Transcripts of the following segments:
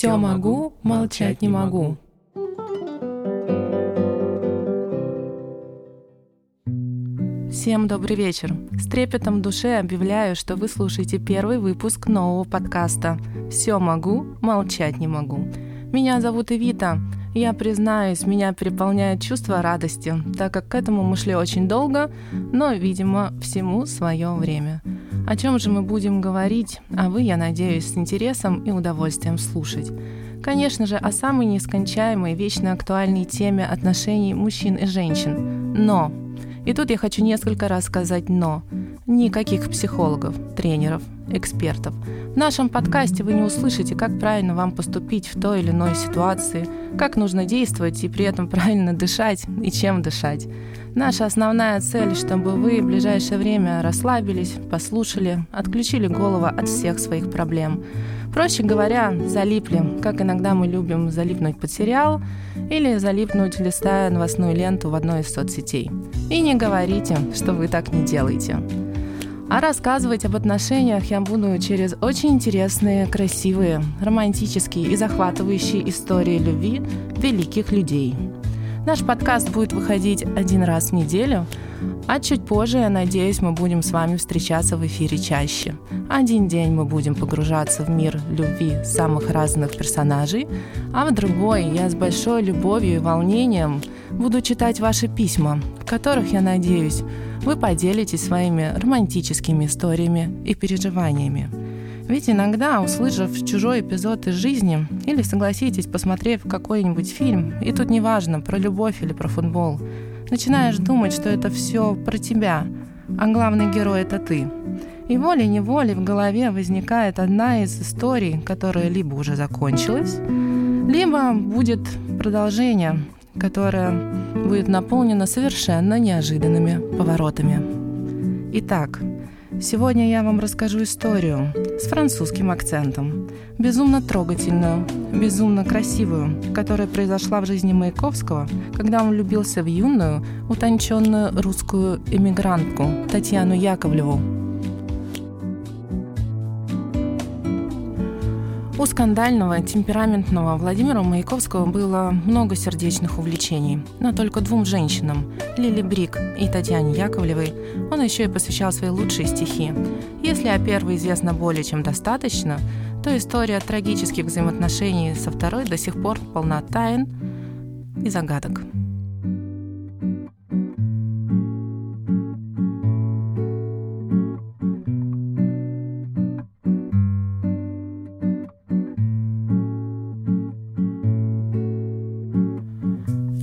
Все могу, молчать не могу. Всем добрый вечер. С трепетом в душе объявляю, что вы слушаете первый выпуск нового подкаста «Все могу, молчать не могу». Меня зовут Эвита. Я признаюсь, меня переполняет чувство радости, так как к этому мы шли очень долго, но, видимо, всему свое время. О чем же мы будем говорить, а вы, я надеюсь, с интересом и удовольствием слушать. Конечно же, о самой нескончаемой, вечно актуальной теме отношений мужчин и женщин. Но и тут я хочу несколько раз сказать «но». Никаких психологов, тренеров, экспертов. В нашем подкасте вы не услышите, как правильно вам поступить в той или иной ситуации, как нужно действовать и при этом правильно дышать и чем дышать. Наша основная цель, чтобы вы в ближайшее время расслабились, послушали, отключили голову от всех своих проблем. Проще говоря, залипли, как иногда мы любим залипнуть под сериал или залипнуть, листая новостную ленту в одной из соцсетей. И не говорите, что вы так не делаете. А рассказывать об отношениях я буду через очень интересные, красивые, романтические и захватывающие истории любви великих людей – Наш подкаст будет выходить один раз в неделю, а чуть позже, я надеюсь, мы будем с вами встречаться в эфире чаще. Один день мы будем погружаться в мир любви самых разных персонажей, а в другой я с большой любовью и волнением буду читать ваши письма, в которых, я надеюсь, вы поделитесь своими романтическими историями и переживаниями. Ведь иногда, услышав чужой эпизод из жизни, или согласитесь, посмотрев какой-нибудь фильм, и тут неважно, про любовь или про футбол, начинаешь думать, что это все про тебя, а главный герой это ты. И волей-неволей в голове возникает одна из историй, которая либо уже закончилась, либо будет продолжение, которое будет наполнено совершенно неожиданными поворотами. Итак, Сегодня я вам расскажу историю с французским акцентом, безумно трогательную, безумно красивую, которая произошла в жизни Маяковского, когда он влюбился в юную, утонченную русскую эмигрантку Татьяну Яковлеву, У скандального, темпераментного Владимира Маяковского было много сердечных увлечений, но только двум женщинам – Лили Брик и Татьяне Яковлевой – он еще и посвящал свои лучшие стихи. Если о первой известно более чем достаточно, то история трагических взаимоотношений со второй до сих пор полна тайн и загадок.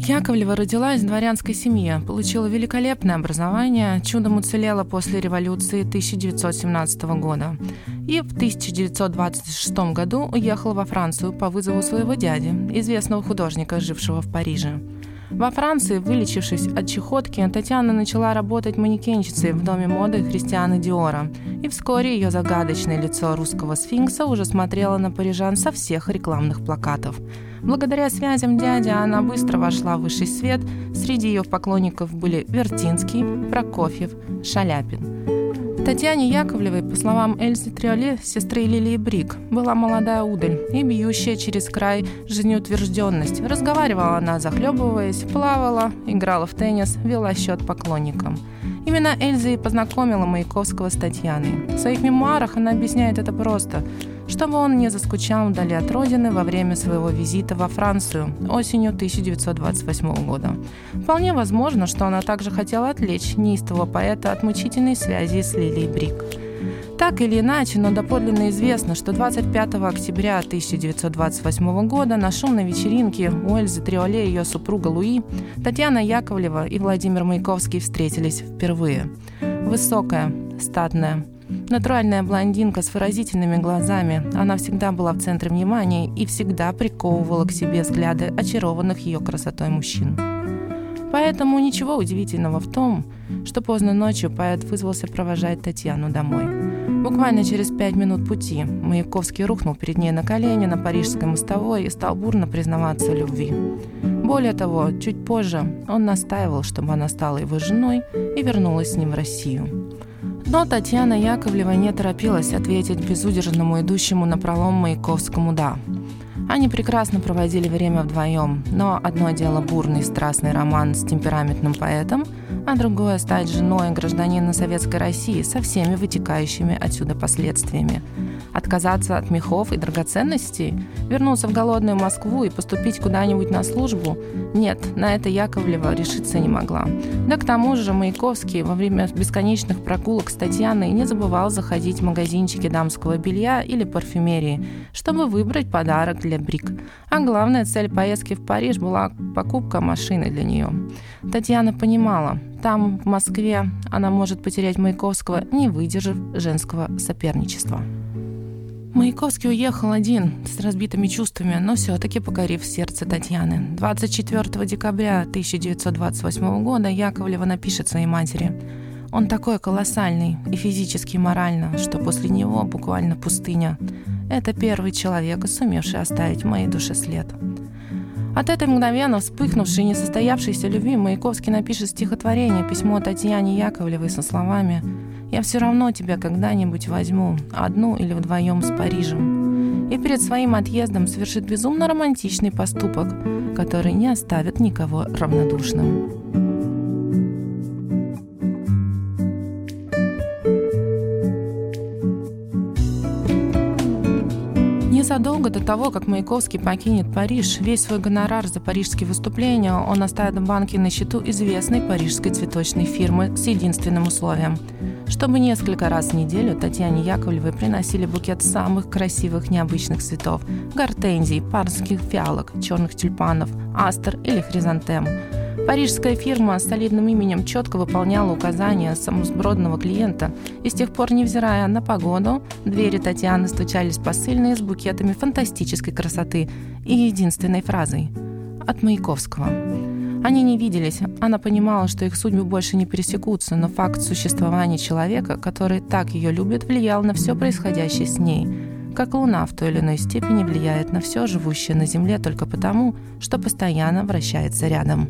Яковлева родилась в дворянской семье, получила великолепное образование, чудом уцелела после революции 1917 года и в 1926 году уехала во Францию по вызову своего дяди, известного художника, жившего в Париже. Во Франции, вылечившись от чехотки, Татьяна начала работать манекенщицей в доме моды Христиана Диора, и вскоре ее загадочное лицо русского сфинкса уже смотрело на парижан со всех рекламных плакатов – Благодаря связям дяди она быстро вошла в высший свет. Среди ее поклонников были Вертинский, Прокофьев, Шаляпин. Татьяне Яковлевой, по словам Эльзы Триоле, сестры Лилии Брик, была молодая удаль и бьющая через край жизнеутвержденность. Разговаривала она, захлебываясь, плавала, играла в теннис, вела счет поклонникам. Именно Эльза и познакомила Маяковского с Татьяной. В своих мемуарах она объясняет это просто – чтобы он не заскучал вдали от родины во время своего визита во Францию осенью 1928 года. Вполне возможно, что она также хотела отвлечь неистового поэта от мучительной связи с Лилией Брик. Так или иначе, но доподлинно известно, что 25 октября 1928 года на шумной вечеринке у Эльзы Триоле и ее супруга Луи Татьяна Яковлева и Владимир Маяковский встретились впервые. Высокая, статная, Натуральная блондинка с выразительными глазами, она всегда была в центре внимания и всегда приковывала к себе взгляды очарованных ее красотой мужчин. Поэтому ничего удивительного в том, что поздно ночью поэт вызвался провожать Татьяну домой. Буквально через пять минут пути Маяковский рухнул перед ней на колени на парижской мостовой и стал бурно признаваться в любви. Более того, чуть позже он настаивал, чтобы она стала его женой и вернулась с ним в Россию. Но Татьяна Яковлева не торопилась ответить безудержному идущему на пролом Маяковскому «да». Они прекрасно проводили время вдвоем, но одно дело бурный страстный роман с темпераментным поэтом, а другое стать женой гражданина Советской России со всеми вытекающими отсюда последствиями. Отказаться от мехов и драгоценностей? Вернуться в голодную Москву и поступить куда-нибудь на службу? Нет, на это Яковлева решиться не могла. Да к тому же Маяковский во время бесконечных прогулок с Татьяной не забывал заходить в магазинчики дамского белья или парфюмерии, чтобы выбрать подарок для Брик. А главная цель поездки в Париж была покупка машины для нее. Татьяна понимала, там, в Москве, она может потерять Маяковского, не выдержав женского соперничества. Маяковский уехал один, с разбитыми чувствами, но все-таки покорив сердце Татьяны. 24 декабря 1928 года Яковлева напишет своей матери «Он такой колоссальный и физически, и морально, что после него буквально пустыня. Это первый человек, сумевший оставить в моей душе след». От этой мгновенно вспыхнувшей несостоявшейся любви Маяковский напишет стихотворение «Письмо Татьяне Яковлевой» со словами «Я все равно тебя когда-нибудь возьму, одну или вдвоем с Парижем». И перед своим отъездом совершит безумно романтичный поступок, который не оставит никого равнодушным. Незадолго до того, как Маяковский покинет Париж, весь свой гонорар за парижские выступления он оставит в банке на счету известной парижской цветочной фирмы с единственным условием – чтобы несколько раз в неделю Татьяне Яковлевой приносили букет самых красивых необычных цветов – гортензий, парских фиалок, черных тюльпанов, астр или хризантем – Парижская фирма с солидным именем четко выполняла указания самосбродного клиента, и с тех пор, невзирая на погоду, двери Татьяны стучались посыльные с букетами фантастической красоты и единственной фразой «От Маяковского». Они не виделись, она понимала, что их судьбы больше не пересекутся, но факт существования человека, который так ее любит, влиял на все происходящее с ней, как Луна в той или иной степени влияет на все живущее на Земле только потому, что постоянно вращается рядом.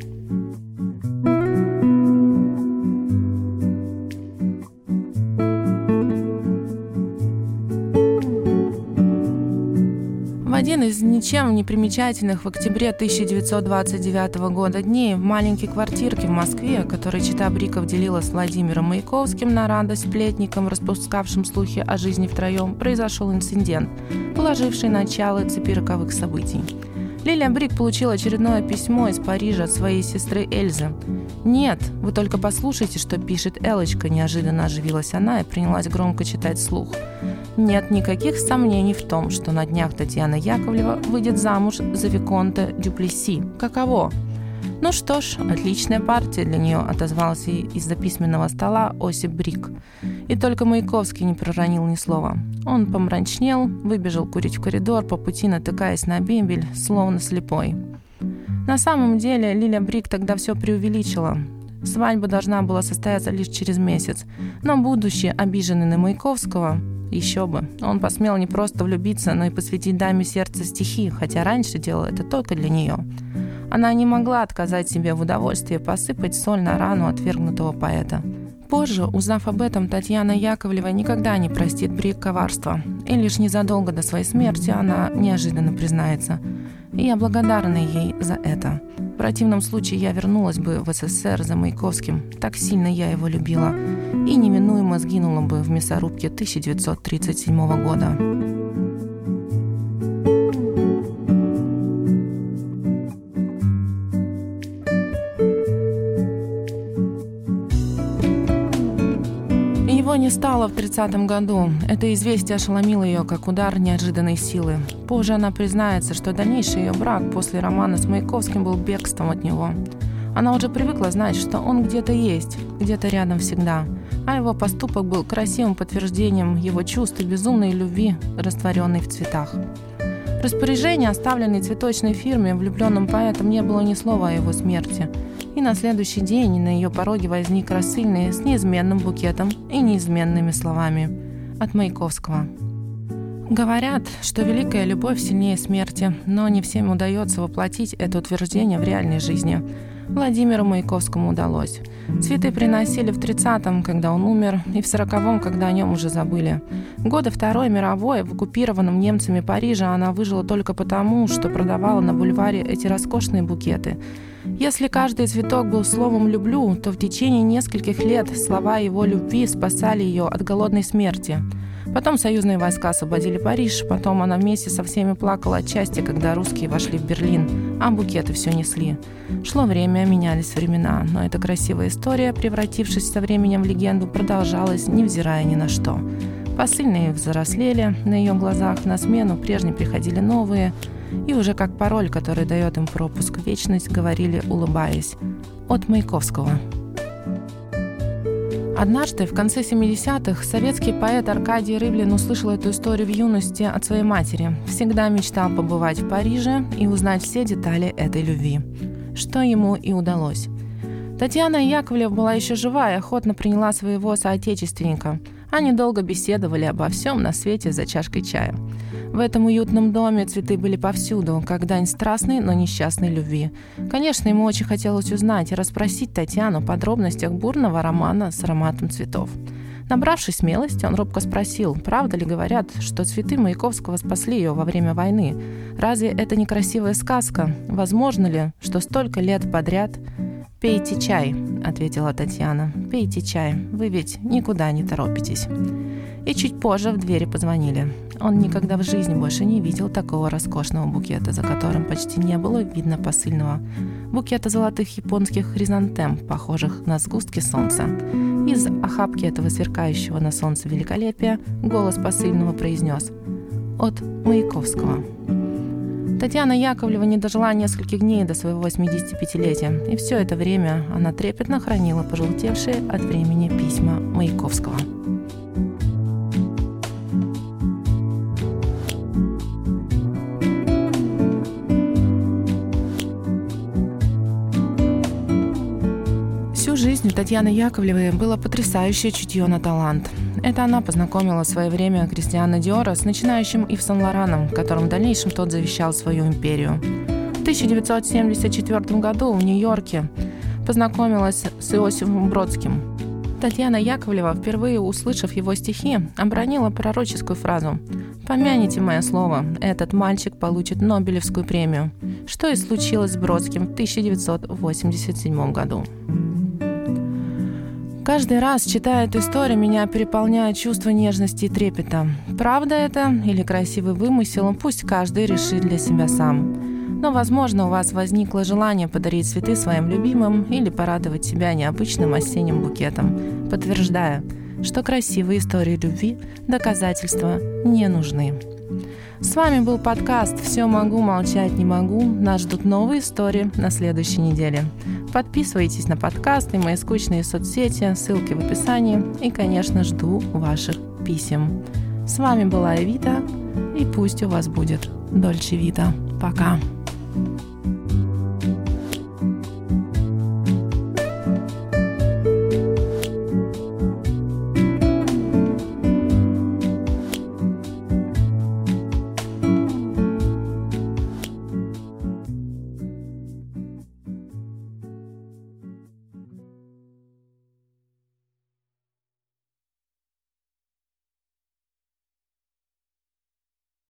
Один из ничем не примечательных в октябре 1929 года дней в маленькой квартирке в Москве, которую Чита Бриков делила с Владимиром Маяковским на радость сплетникам, распускавшим слухи о жизни втроем, произошел инцидент, положивший начало цепи роковых событий. Лилия Брик получила очередное письмо из Парижа от своей сестры Эльзы. «Нет, вы только послушайте, что пишет Элочка», – неожиданно оживилась она и принялась громко читать слух. Нет никаких сомнений в том, что на днях Татьяна Яковлева выйдет замуж за Виконта Дюплеси. Каково? Ну что ж, отличная партия для нее, отозвался из-за письменного стола Осип Брик. И только Маяковский не проронил ни слова. Он помрачнел, выбежал курить в коридор, по пути натыкаясь на бембель, словно слепой. На самом деле Лиля Брик тогда все преувеличила. Свадьба должна была состояться лишь через месяц, но будущий обиженный на Маяковского еще бы. Он посмел не просто влюбиться, но и посвятить даме сердца стихи, хотя раньше делал это только для нее. Она не могла отказать себе в удовольствии посыпать соль на рану отвергнутого поэта. Позже, узнав об этом, Татьяна Яковлева никогда не простит Брик коварства. И лишь незадолго до своей смерти она неожиданно признается. И я благодарна ей за это. В противном случае я вернулась бы в СССР за Маяковским. Так сильно я его любила. И неминуемо сгинула бы в мясорубке 1937 года. Не стало в 30 году. Это известие ошеломило ее, как удар неожиданной силы. Позже она признается, что дальнейший ее брак после романа с Маяковским был бегством от него. Она уже привыкла знать, что он где-то есть, где-то рядом всегда. А его поступок был красивым подтверждением его чувств и безумной любви, растворенной в цветах. В распоряжении, оставленной цветочной фирме, влюбленным поэтом не было ни слова о его смерти – и на следующий день на ее пороге возник рассыльный с неизменным букетом и неизменными словами от Маяковского. Говорят, что великая любовь сильнее смерти, но не всем удается воплотить это утверждение в реальной жизни. Владимиру Маяковскому удалось. Цветы приносили в 30-м, когда он умер, и в 40-м, когда о нем уже забыли. Годы Второй мировой в оккупированном немцами Париже она выжила только потому, что продавала на бульваре эти роскошные букеты. Если каждый цветок был словом «люблю», то в течение нескольких лет слова его любви спасали ее от голодной смерти – Потом союзные войска освободили Париж, потом она вместе со всеми плакала от счастья, когда русские вошли в Берлин, а букеты все несли. Шло время, менялись времена, но эта красивая история, превратившись со временем в легенду, продолжалась, невзирая ни на что. Посыльные взрослели, на ее глазах на смену прежние приходили новые, и уже как пароль, который дает им пропуск в вечность, говорили, улыбаясь, «От Маяковского». Однажды, в конце 70-х, советский поэт Аркадий Рыблин услышал эту историю в юности от своей матери. Всегда мечтал побывать в Париже и узнать все детали этой любви. Что ему и удалось. Татьяна Яковлева была еще жива и охотно приняла своего соотечественника. Они долго беседовали обо всем на свете за чашкой чая. В этом уютном доме цветы были повсюду, как дань страстной, но несчастной любви. Конечно, ему очень хотелось узнать и расспросить Татьяну о подробностях бурного романа с ароматом цветов. Набравшись смелости, он робко спросил, правда ли говорят, что цветы Маяковского спасли ее во время войны. Разве это не красивая сказка? Возможно ли, что столько лет подряд «Пейте чай», — ответила Татьяна. «Пейте чай, вы ведь никуда не торопитесь». И чуть позже в двери позвонили. Он никогда в жизни больше не видел такого роскошного букета, за которым почти не было видно посыльного. Букета золотых японских хризантем, похожих на сгустки солнца. Из охапки этого сверкающего на солнце великолепия голос посыльного произнес «От Маяковского». Татьяна Яковлева не дожила нескольких дней до своего 85-летия, и все это время она трепетно хранила пожелтевшие от времени письма Маяковского. Жизнь Татьяны Яковлевой было потрясающее чутье на талант – это она познакомила в свое время Кристиана Диора с начинающим Ив Сен-Лораном, которым в дальнейшем тот завещал свою империю. В 1974 году в Нью-Йорке познакомилась с Иосифом Бродским. Татьяна Яковлева, впервые услышав его стихи, обронила пророческую фразу «Помяните мое слово, этот мальчик получит Нобелевскую премию», что и случилось с Бродским в 1987 году. Каждый раз, читая эту историю, меня переполняет чувство нежности и трепета. Правда это или красивый вымысел, пусть каждый решит для себя сам. Но, возможно, у вас возникло желание подарить цветы своим любимым или порадовать себя необычным осенним букетом, подтверждая, что красивые истории любви доказательства не нужны. С вами был подкаст «Все могу, молчать не могу». Нас ждут новые истории на следующей неделе. Подписывайтесь на подкаст и мои скучные соцсети, ссылки в описании. И, конечно, жду ваших писем. С вами была Эвита, и пусть у вас будет Дольче Вита. Пока!